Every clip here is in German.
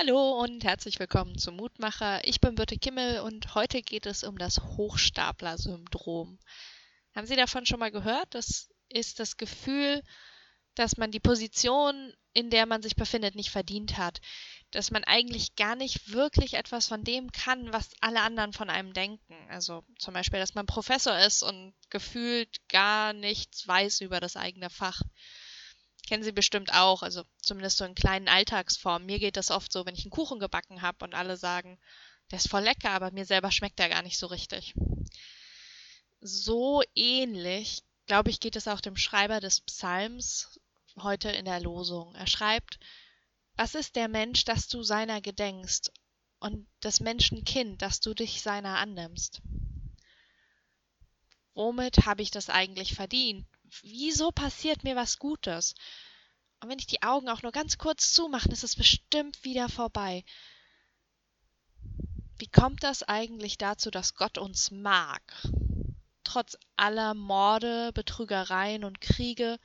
Hallo und herzlich willkommen zum Mutmacher. Ich bin Birte Kimmel und heute geht es um das Hochstapler-Syndrom. Haben Sie davon schon mal gehört? Das ist das Gefühl, dass man die Position, in der man sich befindet, nicht verdient hat. Dass man eigentlich gar nicht wirklich etwas von dem kann, was alle anderen von einem denken. Also zum Beispiel, dass man Professor ist und gefühlt gar nichts weiß über das eigene Fach kennen Sie bestimmt auch, also zumindest so in kleinen Alltagsformen. Mir geht das oft so, wenn ich einen Kuchen gebacken habe und alle sagen, der ist voll lecker, aber mir selber schmeckt der gar nicht so richtig. So ähnlich, glaube ich, geht es auch dem Schreiber des Psalms heute in der Losung. Er schreibt, was ist der Mensch, dass du seiner gedenkst, und des Menschen Kind, dass du dich seiner annimmst? Womit habe ich das eigentlich verdient? Wieso passiert mir was Gutes? Und wenn ich die Augen auch nur ganz kurz zumache, ist es bestimmt wieder vorbei. Wie kommt das eigentlich dazu, dass Gott uns mag? Trotz aller Morde, Betrügereien und Kriege,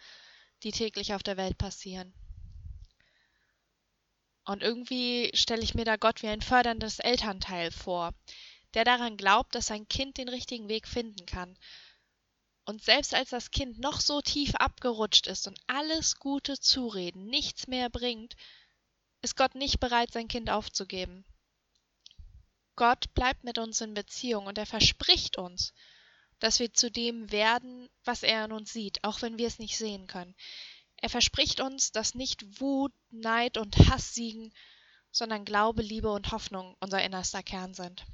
die täglich auf der Welt passieren. Und irgendwie stelle ich mir da Gott wie ein förderndes Elternteil vor, der daran glaubt, dass sein Kind den richtigen Weg finden kann und selbst als das Kind noch so tief abgerutscht ist und alles gute Zureden nichts mehr bringt, ist Gott nicht bereit, sein Kind aufzugeben. Gott bleibt mit uns in Beziehung und er verspricht uns, dass wir zu dem werden, was er in uns sieht, auch wenn wir es nicht sehen können. Er verspricht uns, dass nicht Wut, Neid und Hass siegen, sondern Glaube, Liebe und Hoffnung unser innerster Kern sind.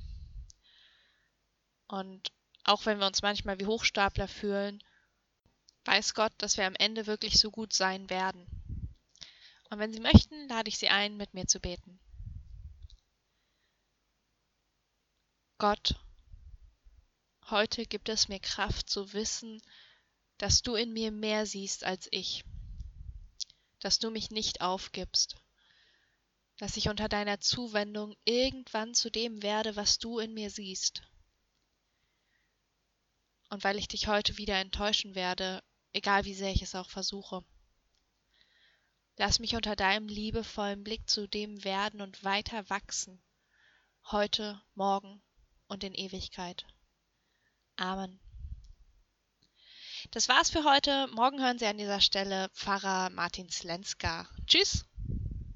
Und auch wenn wir uns manchmal wie Hochstapler fühlen, weiß Gott, dass wir am Ende wirklich so gut sein werden. Und wenn Sie möchten, lade ich Sie ein, mit mir zu beten. Gott, heute gibt es mir Kraft zu wissen, dass du in mir mehr siehst als ich, dass du mich nicht aufgibst, dass ich unter deiner Zuwendung irgendwann zu dem werde, was du in mir siehst und weil ich dich heute wieder enttäuschen werde, egal wie sehr ich es auch versuche. Lass mich unter deinem liebevollen Blick zu dem werden und weiter wachsen, heute, morgen und in Ewigkeit. Amen. Das war's für heute. Morgen hören Sie an dieser Stelle Pfarrer Martin Slenska. Tschüss!